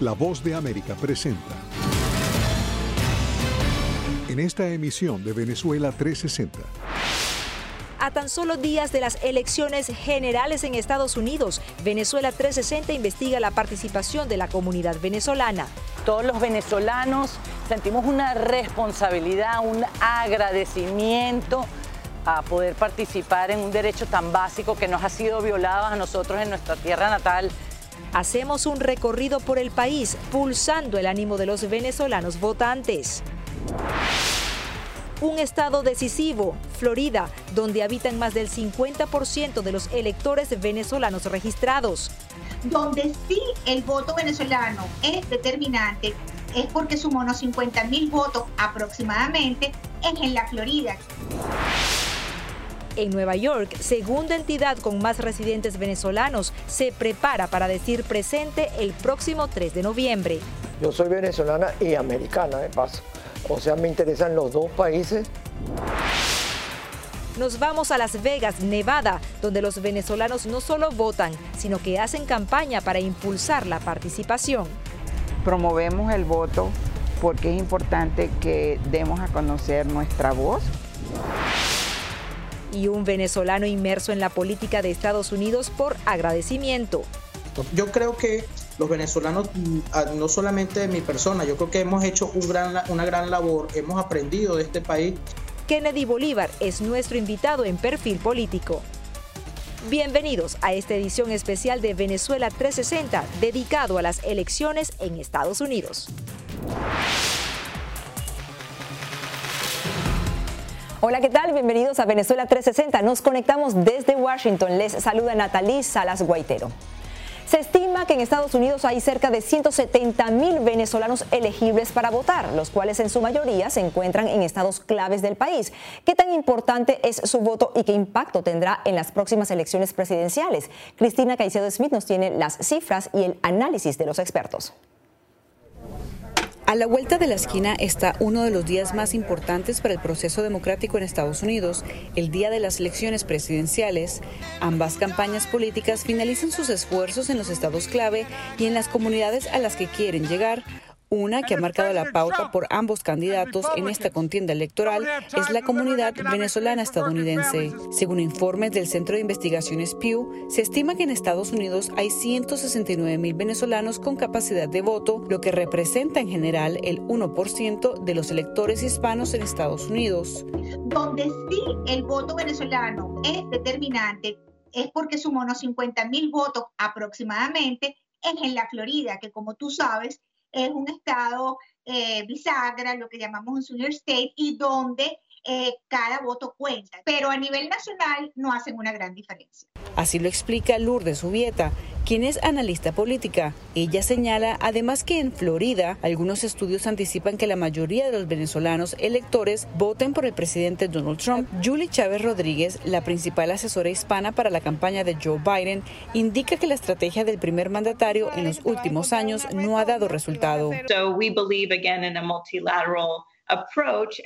La Voz de América presenta. En esta emisión de Venezuela 360. A tan solo días de las elecciones generales en Estados Unidos, Venezuela 360 investiga la participación de la comunidad venezolana. Todos los venezolanos sentimos una responsabilidad, un agradecimiento a poder participar en un derecho tan básico que nos ha sido violado a nosotros en nuestra tierra natal. Hacemos un recorrido por el país, pulsando el ánimo de los venezolanos votantes. Un estado decisivo, Florida, donde habitan más del 50% de los electores venezolanos registrados. Donde sí el voto venezolano es determinante es porque sumó unos 50 mil votos aproximadamente es en la Florida. En Nueva York, segunda entidad con más residentes venezolanos, se prepara para decir presente el próximo 3 de noviembre. Yo soy venezolana y americana, de paso. O sea, me interesan los dos países. Nos vamos a Las Vegas, Nevada, donde los venezolanos no solo votan, sino que hacen campaña para impulsar la participación. Promovemos el voto porque es importante que demos a conocer nuestra voz y un venezolano inmerso en la política de Estados Unidos por agradecimiento. Yo creo que los venezolanos, mm, no solamente de mi persona, yo creo que hemos hecho un gran, una gran labor, hemos aprendido de este país. Kennedy Bolívar es nuestro invitado en Perfil Político. Bienvenidos a esta edición especial de Venezuela 360 dedicado a las elecciones en Estados Unidos. Hola, ¿qué tal? Bienvenidos a Venezuela 360. Nos conectamos desde Washington. Les saluda Natalie Salas Guaitero. Se estima que en Estados Unidos hay cerca de 170 mil venezolanos elegibles para votar, los cuales en su mayoría se encuentran en estados claves del país. ¿Qué tan importante es su voto y qué impacto tendrá en las próximas elecciones presidenciales? Cristina Caicedo Smith nos tiene las cifras y el análisis de los expertos. A la vuelta de la esquina está uno de los días más importantes para el proceso democrático en Estados Unidos, el día de las elecciones presidenciales. Ambas campañas políticas finalizan sus esfuerzos en los estados clave y en las comunidades a las que quieren llegar, una que ha marcado la pauta por ambos candidatos en esta contienda electoral es la comunidad venezolana estadounidense. Según informes del Centro de Investigaciones Pew, se estima que en Estados Unidos hay 169 mil venezolanos con capacidad de voto, lo que representa en general el 1% de los electores hispanos en Estados Unidos. Donde sí el voto venezolano es determinante es porque sumó unos 50 mil votos aproximadamente, es en la Florida, que como tú sabes, es un estado eh, bisagra, lo que llamamos un senior state, y donde eh, cada voto cuenta, pero a nivel nacional no hacen una gran diferencia. Así lo explica Lourdes Ubieta, quien es analista política. Ella señala además que en Florida algunos estudios anticipan que la mayoría de los venezolanos electores voten por el presidente Donald Trump. Julie Chávez Rodríguez, la principal asesora hispana para la campaña de Joe Biden, indica que la estrategia del primer mandatario en los últimos años no ha dado resultado.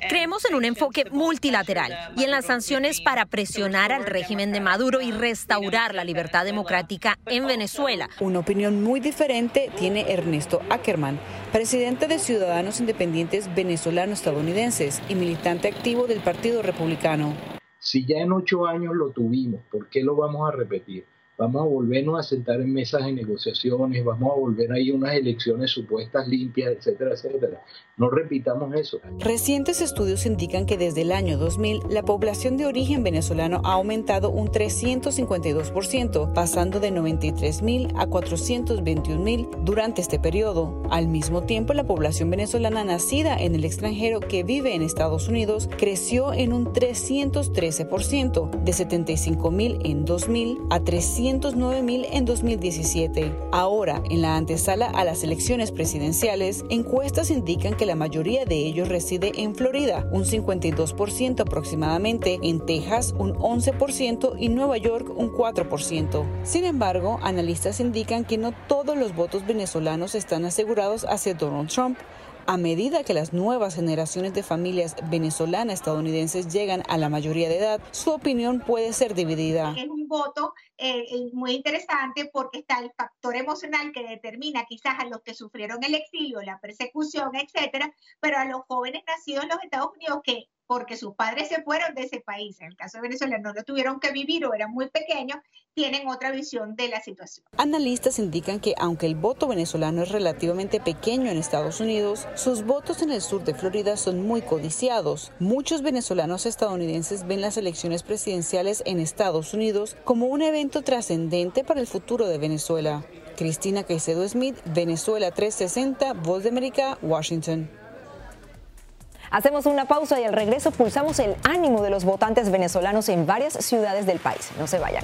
Creemos en un enfoque multilateral y en las sanciones para presionar al régimen de Maduro y restaurar la libertad democrática en Venezuela. Una opinión muy diferente tiene Ernesto Ackerman, presidente de Ciudadanos Independientes Venezolano-Estadounidenses y militante activo del Partido Republicano. Si ya en ocho años lo tuvimos, ¿por qué lo vamos a repetir? Vamos a volvernos a sentar en mesas de negociaciones, vamos a volver ahí unas elecciones supuestas limpias, etcétera, etcétera. No repitamos eso. Recientes estudios indican que desde el año 2000 la población de origen venezolano ha aumentado un 352%, pasando de 93 mil a 421 mil durante este periodo. Al mismo tiempo, la población venezolana nacida en el extranjero que vive en Estados Unidos creció en un 313%, de 75 mil en 2000 a 300 mil en 2017. Ahora, en la antesala a las elecciones presidenciales, encuestas indican que la mayoría de ellos reside en Florida, un 52% aproximadamente, en Texas un 11% y Nueva York un 4%. Sin embargo, analistas indican que no todos los votos venezolanos están asegurados hacia Donald Trump. A medida que las nuevas generaciones de familias venezolanas estadounidenses llegan a la mayoría de edad, su opinión puede ser dividida voto eh, muy interesante porque está el factor emocional que determina quizás a los que sufrieron el exilio, la persecución, etcétera, pero a los jóvenes nacidos en los Estados Unidos que porque sus padres se fueron de ese país, en el caso de Venezuela no lo tuvieron que vivir o eran muy pequeños, tienen otra visión de la situación. Analistas indican que aunque el voto venezolano es relativamente pequeño en Estados Unidos, sus votos en el sur de Florida son muy codiciados. Muchos venezolanos estadounidenses ven las elecciones presidenciales en Estados Unidos como un evento trascendente para el futuro de Venezuela. Cristina Caicedo Smith, Venezuela 360, Voz de América, Washington. Hacemos una pausa y al regreso pulsamos el ánimo de los votantes venezolanos en varias ciudades del país. No se vayan.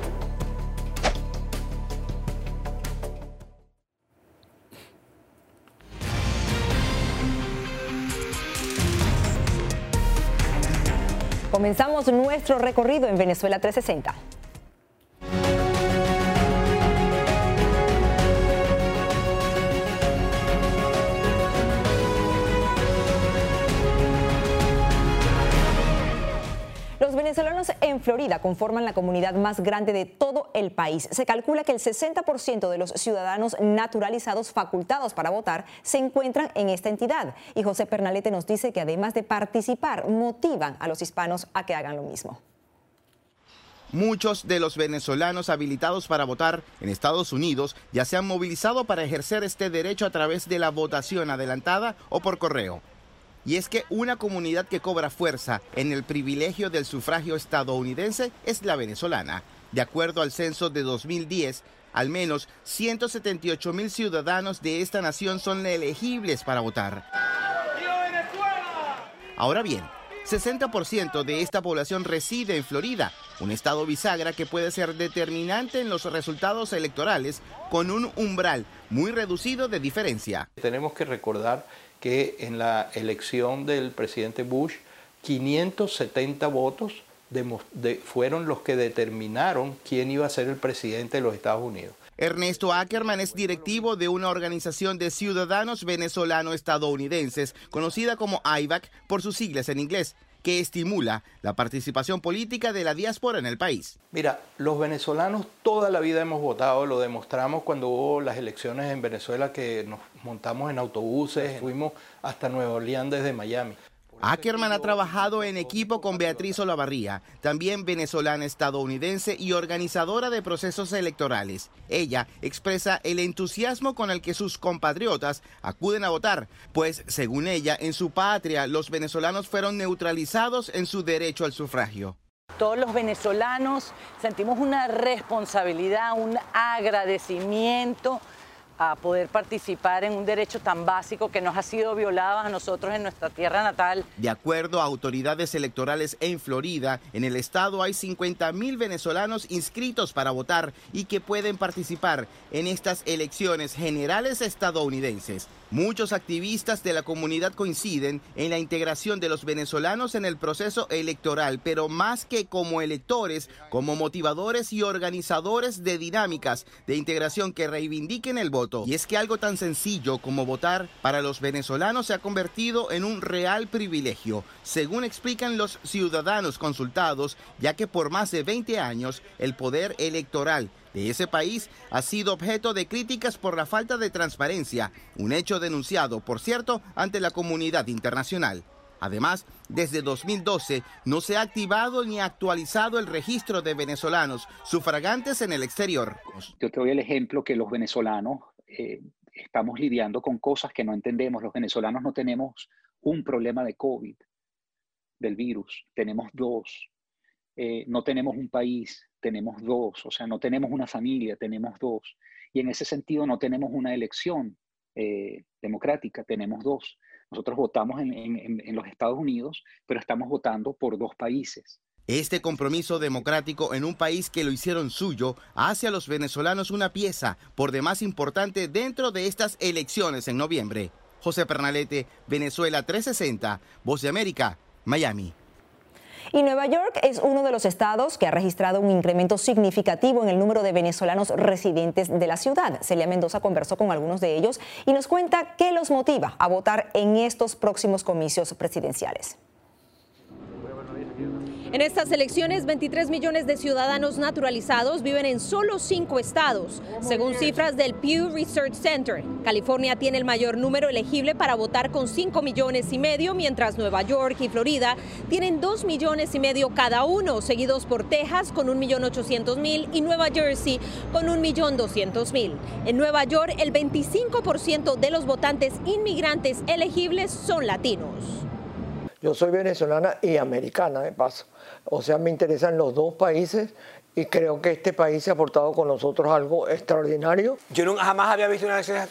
Comenzamos nuestro recorrido en Venezuela 360. Florida conforman la comunidad más grande de todo el país. Se calcula que el 60% de los ciudadanos naturalizados facultados para votar se encuentran en esta entidad. Y José Pernalete nos dice que además de participar, motivan a los hispanos a que hagan lo mismo. Muchos de los venezolanos habilitados para votar en Estados Unidos ya se han movilizado para ejercer este derecho a través de la votación adelantada o por correo. Y es que una comunidad que cobra fuerza en el privilegio del sufragio estadounidense es la venezolana. De acuerdo al censo de 2010, al menos 178 mil ciudadanos de esta nación son elegibles para votar. Ahora bien, 60% de esta población reside en Florida, un estado bisagra que puede ser determinante en los resultados electorales con un umbral muy reducido de diferencia. Tenemos que recordar que en la elección del presidente Bush, 570 votos fueron los que determinaron quién iba a ser el presidente de los Estados Unidos. Ernesto Ackerman es directivo de una organización de ciudadanos venezolano-estadounidenses, conocida como IVAC por sus siglas en inglés, que estimula la participación política de la diáspora en el país. Mira, los venezolanos toda la vida hemos votado, lo demostramos cuando hubo las elecciones en Venezuela que nos montamos en autobuses, fuimos hasta Nueva Orleans desde Miami. Ackerman ha trabajado en equipo con Beatriz Olavarría, también venezolana estadounidense y organizadora de procesos electorales. Ella expresa el entusiasmo con el que sus compatriotas acuden a votar, pues según ella, en su patria los venezolanos fueron neutralizados en su derecho al sufragio. Todos los venezolanos sentimos una responsabilidad, un agradecimiento a poder participar en un derecho tan básico que nos ha sido violado a nosotros en nuestra tierra natal. De acuerdo a autoridades electorales en Florida, en el estado hay 50 mil venezolanos inscritos para votar y que pueden participar en estas elecciones generales estadounidenses. Muchos activistas de la comunidad coinciden en la integración de los venezolanos en el proceso electoral, pero más que como electores, como motivadores y organizadores de dinámicas de integración que reivindiquen el voto. Y es que algo tan sencillo como votar para los venezolanos se ha convertido en un real privilegio, según explican los ciudadanos consultados, ya que por más de 20 años el poder electoral de ese país ha sido objeto de críticas por la falta de transparencia, un hecho denunciado, por cierto, ante la comunidad internacional. Además, desde 2012 no se ha activado ni actualizado el registro de venezolanos sufragantes en el exterior. Yo te doy el ejemplo que los venezolanos eh, estamos lidiando con cosas que no entendemos. Los venezolanos no tenemos un problema de COVID, del virus, tenemos dos. Eh, no tenemos un país, tenemos dos, o sea, no tenemos una familia, tenemos dos. Y en ese sentido no tenemos una elección eh, democrática, tenemos dos. Nosotros votamos en, los Estados Unidos, pero estamos votando por dos países. Este compromiso democrático en un país que lo hicieron suyo hace a los venezolanos una pieza por demás importante dentro de estas elecciones en noviembre. José Pernalete, Venezuela 360, Voz de América, Miami. Y Nueva York es uno de los estados que ha registrado un incremento significativo en el número de venezolanos residentes de la ciudad. Celia Mendoza conversó con algunos de ellos y nos cuenta qué los motiva a votar en estos próximos comicios presidenciales. En estas elecciones, 23 millones de ciudadanos naturalizados viven en solo cinco estados, según cifras del Pew Research Center. California tiene el mayor número elegible para votar con 5 millones y medio, mientras Nueva York y Florida tienen 2 millones y medio cada uno, seguidos por Texas con 1.800.000 y Nueva Jersey con 1.200.000. En Nueva York, el 25% de los votantes inmigrantes elegibles son latinos. Yo soy venezolana y americana, de paso. O sea, me interesan los dos países y creo que este país ha aportado con nosotros algo extraordinario. Yo nunca, jamás había visto unas elecciones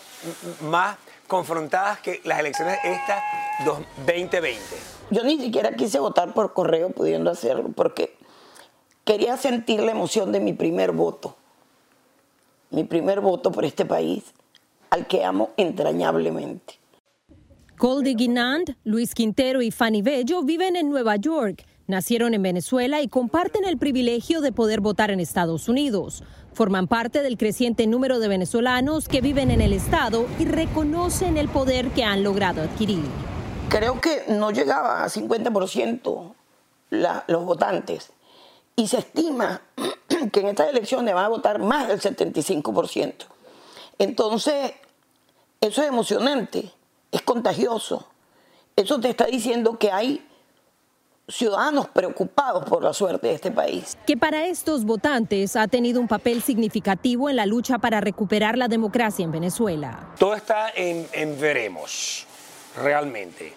más confrontadas que las elecciones estas 2020. Yo ni siquiera quise votar por correo pudiendo hacerlo porque quería sentir la emoción de mi primer voto. Mi primer voto por este país al que amo entrañablemente. Goldie Guinand, Luis Quintero y Fanny Bello viven en Nueva York Nacieron en Venezuela y comparten el privilegio de poder votar en Estados Unidos. Forman parte del creciente número de venezolanos que viven en el Estado y reconocen el poder que han logrado adquirir. Creo que no llegaba a 50% los votantes y se estima que en estas elecciones van a votar más del 75%. Entonces, eso es emocionante, es contagioso. Eso te está diciendo que hay ciudadanos preocupados por la suerte de este país. Que para estos votantes ha tenido un papel significativo en la lucha para recuperar la democracia en Venezuela. Todo está en, veremos, realmente.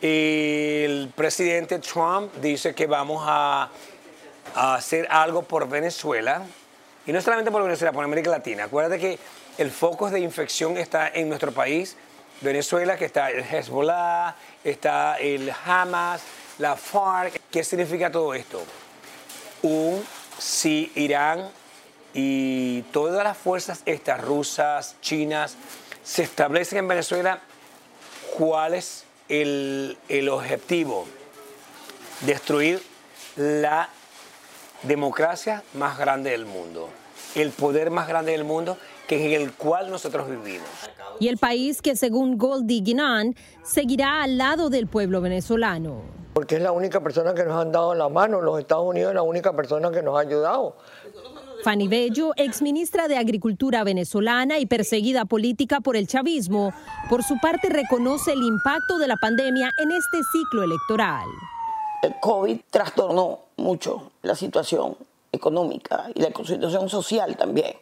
El presidente Trump dice que vamos a, a hacer algo por Venezuela, y no solamente por Venezuela, por América Latina. Acuérdate que el foco de infección está en nuestro país, Venezuela, que está el Hezbollah, está el Hamas, la FARC. ¿Qué significa todo esto? Un, si Irán y todas las fuerzas estas, rusas, chinas, se establecen en Venezuela, ¿cuál es el, el objetivo? Destruir la democracia más grande del mundo, el poder más grande del mundo que en el cual nosotros vivimos. Y el país que según Goldie Guinan seguirá al lado del pueblo venezolano. Porque es la única persona que nos han dado la mano, los Estados Unidos es la única persona que nos ha ayudado. Fanny Bello, exministra de Agricultura venezolana y perseguida política por el chavismo, por su parte reconoce el impacto de la pandemia en este ciclo electoral. El COVID trastornó mucho la situación económica y la situación social también.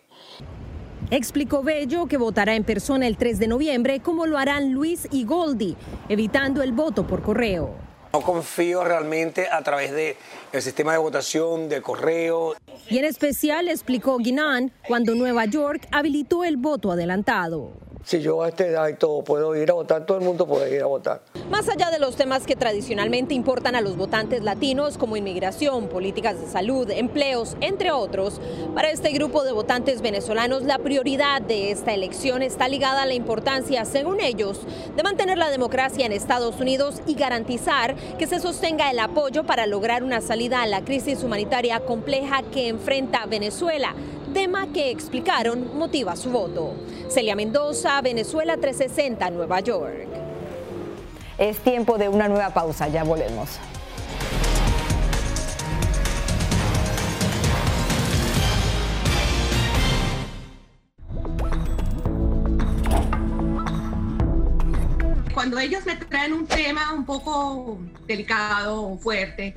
Explicó Bello que votará en persona el 3 de noviembre como lo harán Luis y Goldi, evitando el voto por correo. No confío realmente a través del el sistema de votación, de correo. Y en especial explicó Guinan cuando Nueva York habilitó el voto adelantado si yo a esta edad y todo puedo ir a votar, todo el mundo puede ir a votar. Más allá de los temas que tradicionalmente importan a los votantes latinos, como inmigración, políticas de salud, empleos, entre otros, para este grupo de votantes venezolanos la prioridad de esta elección está ligada a la importancia, según ellos, de mantener la democracia en Estados Unidos y garantizar que se sostenga el apoyo para lograr una salida a la crisis humanitaria compleja que enfrenta Venezuela tema que explicaron motiva su voto. Celia Mendoza, Venezuela 360, Nueva York. Es tiempo de una nueva pausa, ya volvemos. Cuando ellos me traen un tema un poco delicado o fuerte,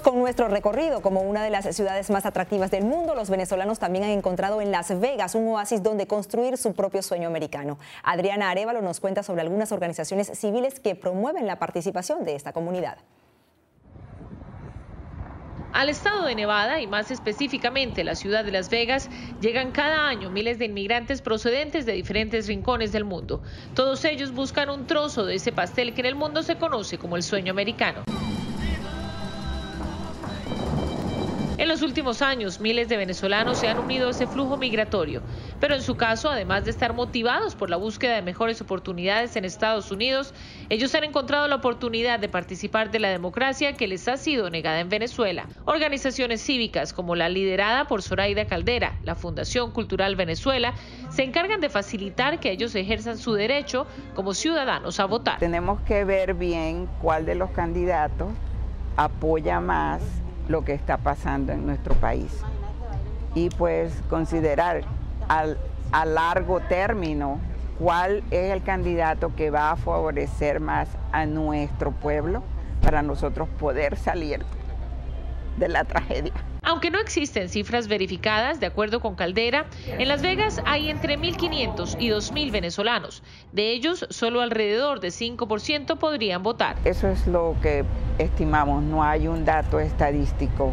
Con nuestro recorrido. Como una de las ciudades más atractivas del mundo, los venezolanos también han encontrado en Las Vegas un oasis donde construir su propio sueño americano. Adriana Arevalo nos cuenta sobre algunas organizaciones civiles que promueven la participación de esta comunidad. Al estado de Nevada y más específicamente la ciudad de Las Vegas llegan cada año miles de inmigrantes procedentes de diferentes rincones del mundo. Todos ellos buscan un trozo de ese pastel que en el mundo se conoce como el sueño americano. En los últimos años, miles de venezolanos se han unido a ese flujo migratorio, pero en su caso, además de estar motivados por la búsqueda de mejores oportunidades en Estados Unidos, ellos han encontrado la oportunidad de participar de la democracia que les ha sido negada en Venezuela. Organizaciones cívicas como la liderada por Zoraida Caldera, la Fundación Cultural Venezuela, se encargan de facilitar que ellos ejerzan su derecho como ciudadanos a votar. Tenemos que ver bien cuál de los candidatos apoya más lo que está pasando en nuestro país. Y pues considerar al, a largo término cuál es el candidato que va a favorecer más a nuestro pueblo para nosotros poder salir de la tragedia. Aunque no existen cifras verificadas, de acuerdo con Caldera, en Las Vegas hay entre 1.500 y 2.000 venezolanos. De ellos, solo alrededor de 5% podrían votar. Eso es lo que estimamos, no hay un dato estadístico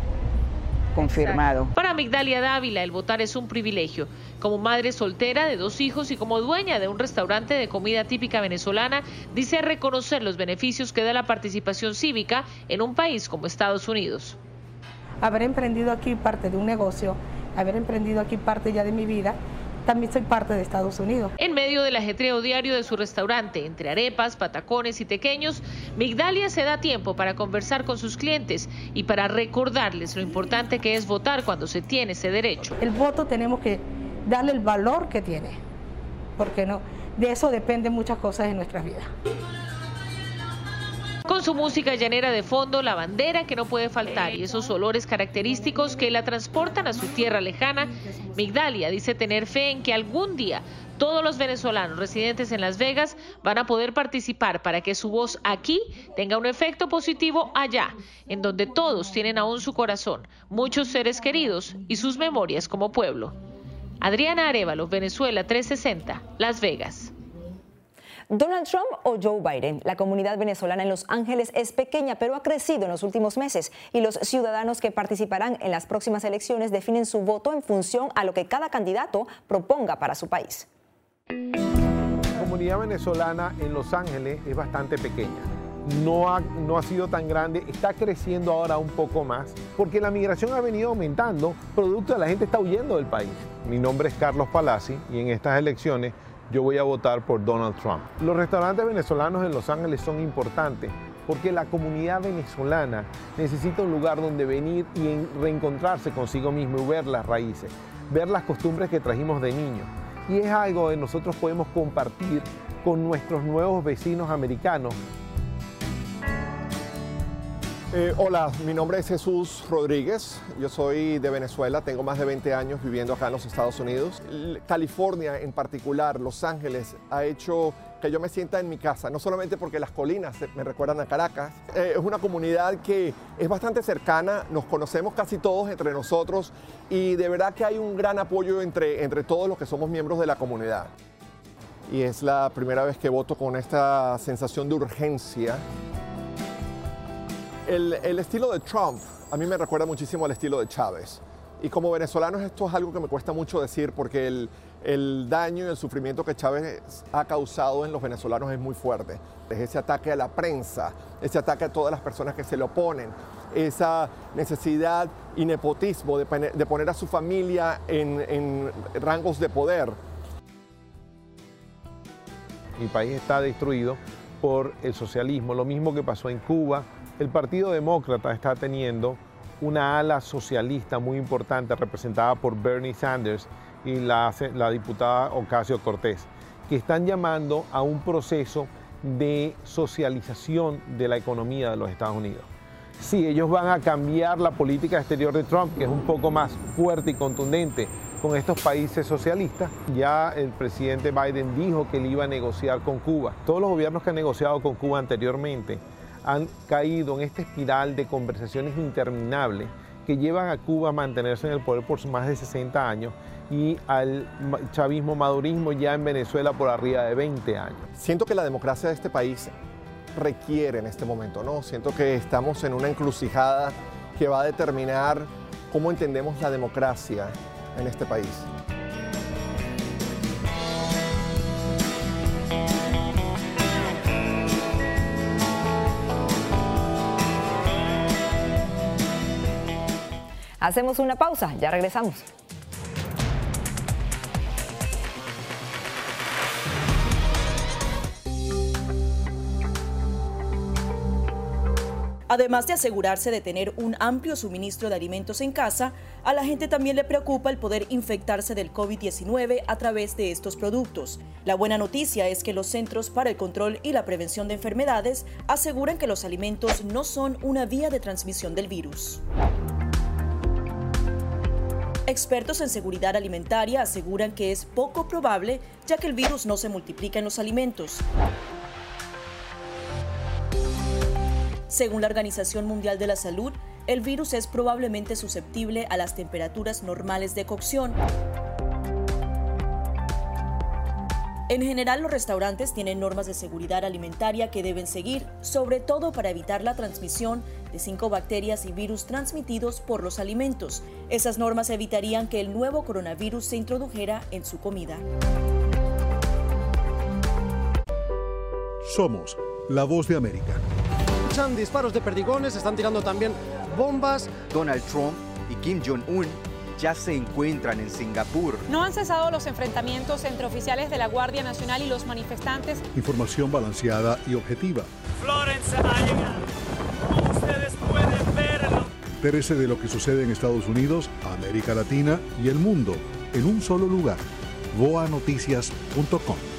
confirmado. Para Migdalia Dávila, el votar es un privilegio. Como madre soltera de dos hijos y como dueña de un restaurante de comida típica venezolana, dice reconocer los beneficios que da la participación cívica en un país como Estados Unidos haber emprendido aquí parte de un negocio, haber emprendido aquí parte ya de mi vida, también soy parte de Estados Unidos. En medio del ajetreo diario de su restaurante, entre arepas, patacones y tequeños, Migdalia se da tiempo para conversar con sus clientes y para recordarles lo importante que es votar cuando se tiene ese derecho. El voto tenemos que darle el valor que tiene, porque no, de eso dependen muchas cosas en nuestras vidas. Con su música llanera de fondo, la bandera que no puede faltar y esos olores característicos que la transportan a su tierra lejana, Migdalia dice tener fe en que algún día todos los venezolanos residentes en Las Vegas van a poder participar para que su voz aquí tenga un efecto positivo allá, en donde todos tienen aún su corazón, muchos seres queridos y sus memorias como pueblo. Adriana Arevalo, Venezuela 360, Las Vegas. Donald Trump o Joe Biden. La comunidad venezolana en Los Ángeles es pequeña, pero ha crecido en los últimos meses y los ciudadanos que participarán en las próximas elecciones definen su voto en función a lo que cada candidato proponga para su país. La comunidad venezolana en Los Ángeles es bastante pequeña. No ha, no ha sido tan grande, está creciendo ahora un poco más, porque la migración ha venido aumentando, producto de la gente está huyendo del país. Mi nombre es Carlos Palazzi y en estas elecciones yo voy a votar por Donald Trump. Los restaurantes venezolanos en Los Ángeles son importantes porque la comunidad venezolana necesita un lugar donde venir y reencontrarse consigo mismo y ver las raíces, ver las costumbres que trajimos de niños. Y es algo que nosotros podemos compartir con nuestros nuevos vecinos americanos eh, hola, mi nombre es Jesús Rodríguez, yo soy de Venezuela, tengo más de 20 años viviendo acá en los Estados Unidos. California en particular, Los Ángeles, ha hecho que yo me sienta en mi casa, no solamente porque las colinas me recuerdan a Caracas, eh, es una comunidad que es bastante cercana, nos conocemos casi todos entre nosotros y de verdad que hay un gran apoyo entre, entre todos los que somos miembros de la comunidad. Y es la primera vez que voto con esta sensación de urgencia el, estilo de Trump a mí me recuerda muchísimo al estilo de Chávez. Y como venezolanos esto es algo que me cuesta mucho decir porque el, daño y el sufrimiento que Chávez ha causado en los venezolanos es muy fuerte. Es ese ataque a la prensa, ese ataque a todas las personas que se le oponen, esa necesidad y nepotismo de, poner a su familia en, en rangos de poder. Mi país está destruido por el socialismo, lo mismo que pasó en Cuba, el Partido Demócrata está teniendo una ala socialista muy importante representada por Bernie Sanders y la, diputada Ocasio Cortés, que están llamando a un proceso de socialización de la economía de los Estados Unidos. Sí, ellos van a cambiar la política exterior de Trump, que es un poco más fuerte y contundente con estos países socialistas. Ya el presidente Biden dijo que él iba a negociar con Cuba. Todos los gobiernos que han negociado con Cuba anteriormente han caído en esta espiral de conversaciones interminables que llevan a Cuba a mantenerse en el poder por más de 60 años y al chavismo madurismo ya en Venezuela por arriba de 20 años. Siento que la democracia de este país requiere en este momento, ¿no? Siento que estamos en una encrucijada que va a determinar cómo entendemos la democracia en este país. Hacemos una pausa, ya regresamos. Además de asegurarse de tener un amplio suministro de alimentos en casa, a la gente también le preocupa el poder infectarse del COVID-19 a través de estos productos. La buena noticia es que los Centros para el Control y la Prevención de Enfermedades aseguran que los alimentos no son una vía de transmisión del virus. Expertos en seguridad alimentaria aseguran que es poco probable ya que el virus no se multiplica en los alimentos. Según la Organización Mundial de la Salud, el virus es probablemente susceptible a las temperaturas normales de cocción. En general, los restaurantes tienen normas de seguridad alimentaria que deben seguir, sobre todo para evitar la transmisión de cinco bacterias y virus transmitidos por los alimentos. Esas normas evitarían que el nuevo coronavirus se introdujera en su comida. Somos la voz de América. Escuchan disparos de perdigones, están tirando también bombas. Donald Trump y Kim Jong-un ya se encuentran en Singapur. No han cesado los enfrentamientos entre oficiales de la Guardia Nacional y los manifestantes. Información balanceada y objetiva. Florence ha llegado. Ustedes pueden verlo. Entérese de lo que sucede en Estados Unidos, América Latina y el mundo en un solo lugar. boanoticias.com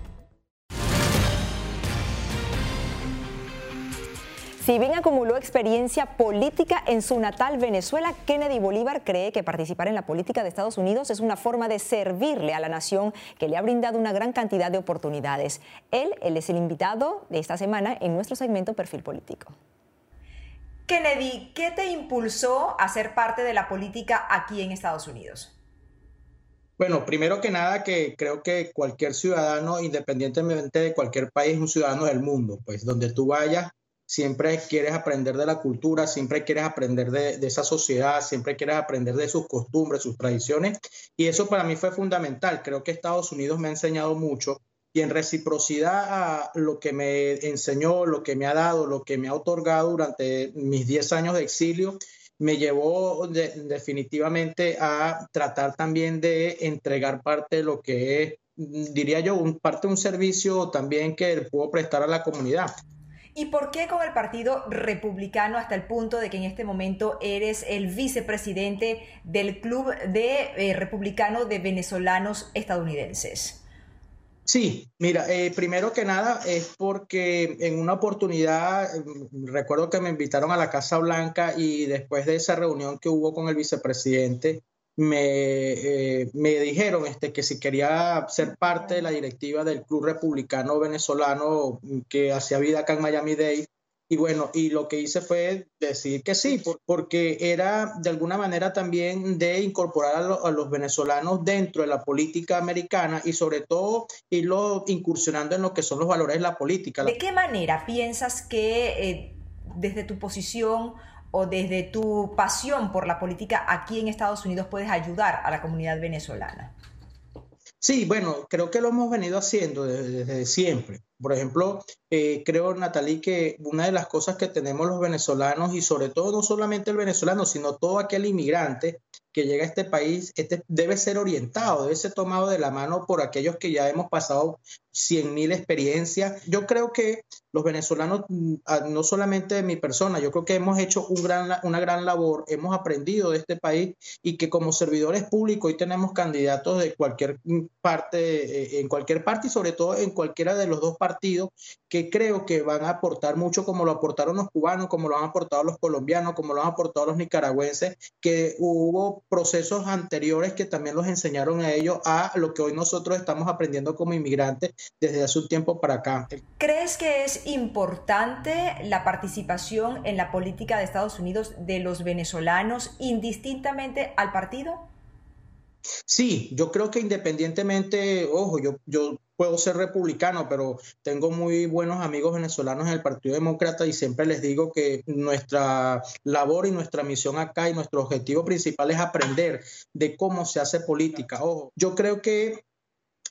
Si bien acumuló experiencia política en su natal Venezuela, Kennedy Bolívar cree que participar en la política de Estados Unidos es una forma de servirle a la nación que le ha brindado una gran cantidad de oportunidades. Él, él es el invitado de esta semana en nuestro segmento Perfil Político. Kennedy, ¿qué te impulsó a ser parte de la política aquí en Estados Unidos? Bueno, primero que nada que creo que cualquier ciudadano, independientemente de cualquier país, es un ciudadano del mundo. Pues donde tú vayas, siempre quieres aprender de la cultura, siempre quieres aprender de, esa sociedad, siempre quieres aprender de sus costumbres, sus tradiciones. Y eso para mí fue fundamental. Creo que Estados Unidos me ha enseñado mucho y en reciprocidad a lo que me enseñó, lo que me ha dado, lo que me ha otorgado durante mis 10 años de exilio, me llevó de, definitivamente a tratar también de entregar parte de lo que es, diría yo, parte de un servicio también que puedo prestar a la comunidad. ¿Y por qué con el Partido Republicano hasta el punto de que en este momento eres el vicepresidente del Club de eh, Republicano de Venezolanos Estadounidenses? Sí, mira, eh, primero que nada es porque en una oportunidad, recuerdo que me invitaron a la Casa Blanca y después de esa reunión que hubo con el vicepresidente, me, eh, me dijeron este, que si quería ser parte de la directiva del Club Republicano Venezolano que hacía vida acá en Miami-Dade, y bueno, y lo que hice fue decir que sí, porque era de alguna manera también de incorporar a, los venezolanos dentro de la política americana y sobre todo irlo incursionando en lo que son los valores de la política. ¿De qué manera piensas que eh, desde tu posición o desde tu pasión por la política aquí en Estados Unidos puedes ayudar a la comunidad venezolana? Sí, bueno, creo que lo hemos venido haciendo desde, siempre. Por ejemplo, eh, creo, Natalie, que una de las cosas que tenemos los venezolanos y sobre todo no solamente el venezolano, sino todo aquel inmigrante que llega a este país, este debe ser orientado, debe ser tomado de la mano por aquellos que ya hemos pasado 100.000 experiencias. Yo creo que los venezolanos, no solamente de mi persona, yo creo que hemos hecho una gran labor, hemos aprendido de este país y que como servidores públicos hoy tenemos candidatos de cualquier parte, en cualquier parte y sobre todo en cualquiera de los dos partidos que creo que van a aportar mucho como lo aportaron los cubanos, como lo han aportado los colombianos, como lo han aportado los nicaragüenses, que hubo procesos anteriores que también los enseñaron a ellos a lo que hoy nosotros estamos aprendiendo como inmigrantes desde hace un tiempo para acá. ¿Crees que es importante la participación en la política de Estados Unidos de los venezolanos indistintamente al partido? Sí, yo creo que independientemente, ojo, yo, yo puedo ser republicano, pero tengo muy buenos amigos venezolanos en el Partido Demócrata y siempre les digo que nuestra labor y nuestra misión acá y nuestro objetivo principal es aprender de cómo se hace política. Ojo, yo creo que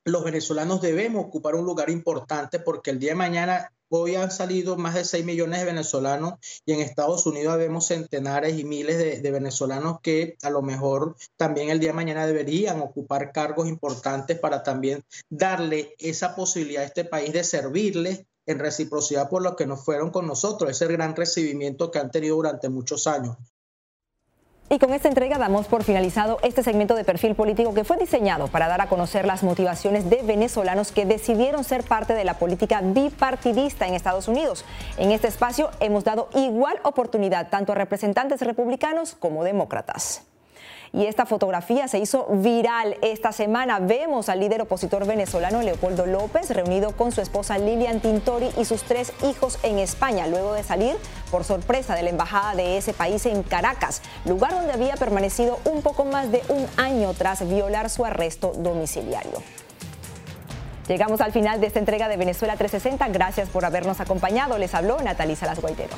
los venezolanos debemos ocupar un lugar importante porque el día de mañana Hoy han salido más de 6 millones de venezolanos y en Estados Unidos vemos centenares y miles de, de, venezolanos que a lo mejor también el día de mañana deberían ocupar cargos importantes para también darle esa posibilidad a este país de servirle en reciprocidad por lo que nos fueron con nosotros, ese gran recibimiento que han tenido durante muchos años. Y con esta entrega damos por finalizado este segmento de perfil político que fue diseñado para dar a conocer las motivaciones de venezolanos que decidieron ser parte de la política bipartidista en Estados Unidos. En este espacio hemos dado igual oportunidad tanto a representantes republicanos como demócratas. Y esta fotografía se hizo viral esta semana. Vemos al líder opositor venezolano Leopoldo López reunido con su esposa Lilian Tintori y sus tres hijos en España, luego de salir por sorpresa de la embajada de ese país en Caracas, lugar donde había permanecido un poco más de un año tras violar su arresto domiciliario. Llegamos al final de esta entrega de Venezuela 360. Gracias por habernos acompañado. Les habló Natalisa Las Guaitero.